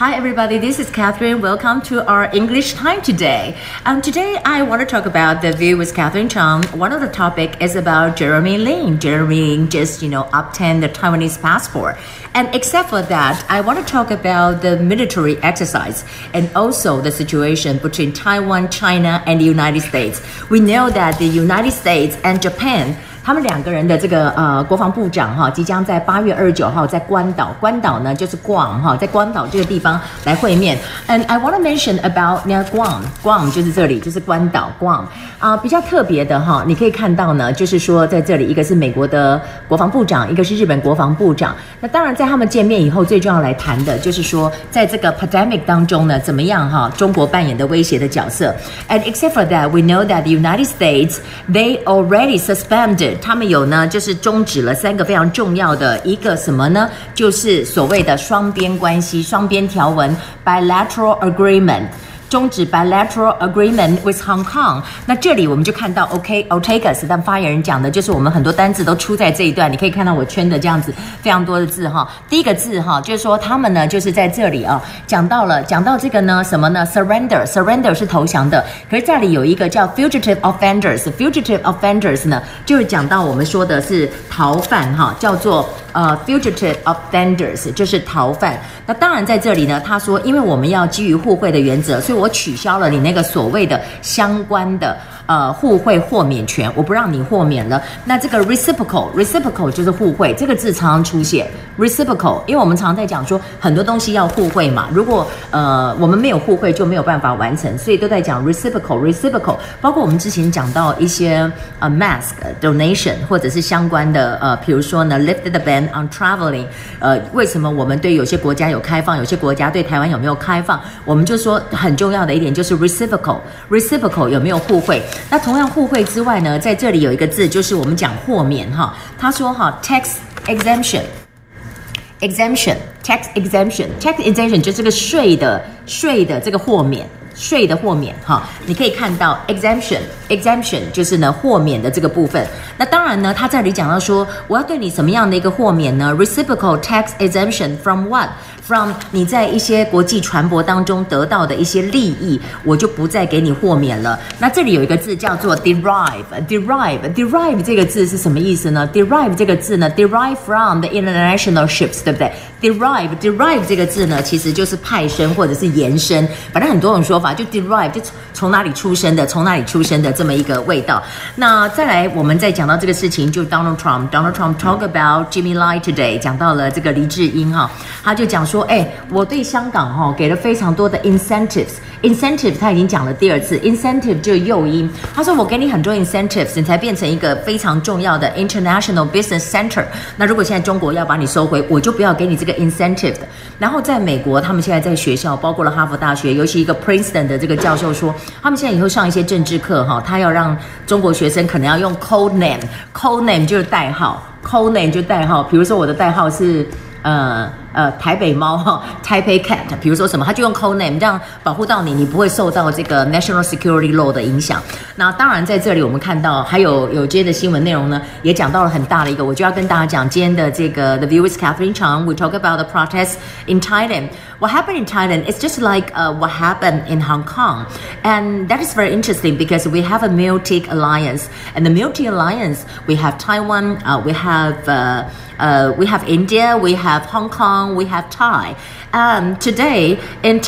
Hi, everybody. This is Catherine. Welcome to our English time today. Um, today, I want to talk about the view with Catherine Chang. One of the topic is about Jeremy Lin. Jeremy just, you know, obtained the Taiwanese passport. And except for that, I want to talk about the military exercise and also the situation between Taiwan, China, and the United States. We know that the United States and Japan 他们两个人的这个呃国防部长哈，即将在八月二十九号在关岛，关岛呢就是 Guam 哈，在关岛这个地方来会面。And I want to mention about near Guam，Guam 就是这里，就是关岛 Guam 啊，比较特别的哈，你可以看到呢，就是说在这里一个是美国的国防部长，一个是日本国防部长。那当然在他们见面以后，最重要来谈的就是说，在这个 pandemic 当中呢，怎么样哈，中国扮演的威胁的角色。And except for that, we know that the United States they already suspended. 他们有呢，就是终止了三个非常重要的一个什么呢？就是所谓的双边关系、双边条文 （bilateral agreement）。终止 bilateral agreement with Hong Kong。那这里我们就看到，OK Ortegas 但发言人讲的就是我们很多单字都出在这一段。你可以看到我圈的这样子非常多的字哈。第一个字哈，就是说他们呢就是在这里啊，讲到了讲到这个呢什么呢？Surrender surrender 是投降的。可是这里有一个叫 fugitive offenders，fugitive offenders 呢就是讲到我们说的是逃犯哈，叫做。呃、fugitive offenders 就是逃犯。那当然在这里呢，他说，因为我们要基于互惠的原则，所以我取消了你那个所谓的相关的。呃，互惠豁免权，我不让你豁免了。那这个 reciprocal，reciprocal 就是互惠，这个字常常出现 reciprocal，因为我们常在讲说很多东西要互惠嘛。如果呃我们没有互惠，就没有办法完成，所以都在讲 reciprocal，reciprocal。包括我们之前讲到一些呃 mask donation 或者是相关的呃，比如说呢 lift the ban on traveling，呃，为什么我们对有些国家有开放，有些国家对台湾有没有开放？我们就说很重要的一点就是 reciprocal，reciprocal 有没有互惠？那同样互惠之外呢，在这里有一个字，就是我们讲豁免哈。他说哈，tax exemption，exemption，tax exemption，tax exemption 就是个税的税的这个豁免。税的豁免，哈，你可以看到 exemption，exemption 就是呢豁免的这个部分。那当然呢，他这里讲到说，我要对你什么样的一个豁免呢？Reciprocal tax exemption from what？From 你在一些国际船舶当中得到的一些利益，我就不再给你豁免了。那这里有一个字叫做 derive，derive，derive 这个字是什么意思呢？derive 这个字呢，derive from the international ships，对不对？derive，derive 这个字呢，其实就是派生或者是延伸，反正很多种说法。就 derive 就从哪里出生的，从哪里出生的这么一个味道。那再来，我们再讲到这个事情，就 Donald Trump，Donald Trump talk about Jimmy Lai today，讲到了这个黎智英哈，他就讲说，哎，我对香港哈给了非常多的 incentives，incentive 他已经讲了第二次，incentive 就是诱因。他说我给你很多 incentives，你才变成一个非常重要的 international business center。那如果现在中国要把你收回，我就不要给你这个 incentive。然后在美国，他们现在在学校，包括了哈佛大学，尤其一个 Prince。等的这个教授说，他们现在以后上一些政治课哈，他要让中国学生可能要用 code name，code name 就是代号，code name 就代号，比如说我的代号是呃。呃，台北猫哈，Taipei Cat，比如说什么，他就用 code name 这样保护到你，你不会受到这个 National Security Law 的影响。那当然在这里我们看到还有有些的新闻内容呢，也讲到了很大的一个，我就要跟大家讲今天的这个 The View with Catherine Chang。We talk about the protests in Thailand. What happened in Thailand? It's just like uh, what happened in Hong Kong, and that is very interesting because we have a multi alliance, and the multi alliance we have Taiwan, uh, we have uh, uh, we have India, we have Hong Kong we have Thai. Um, today in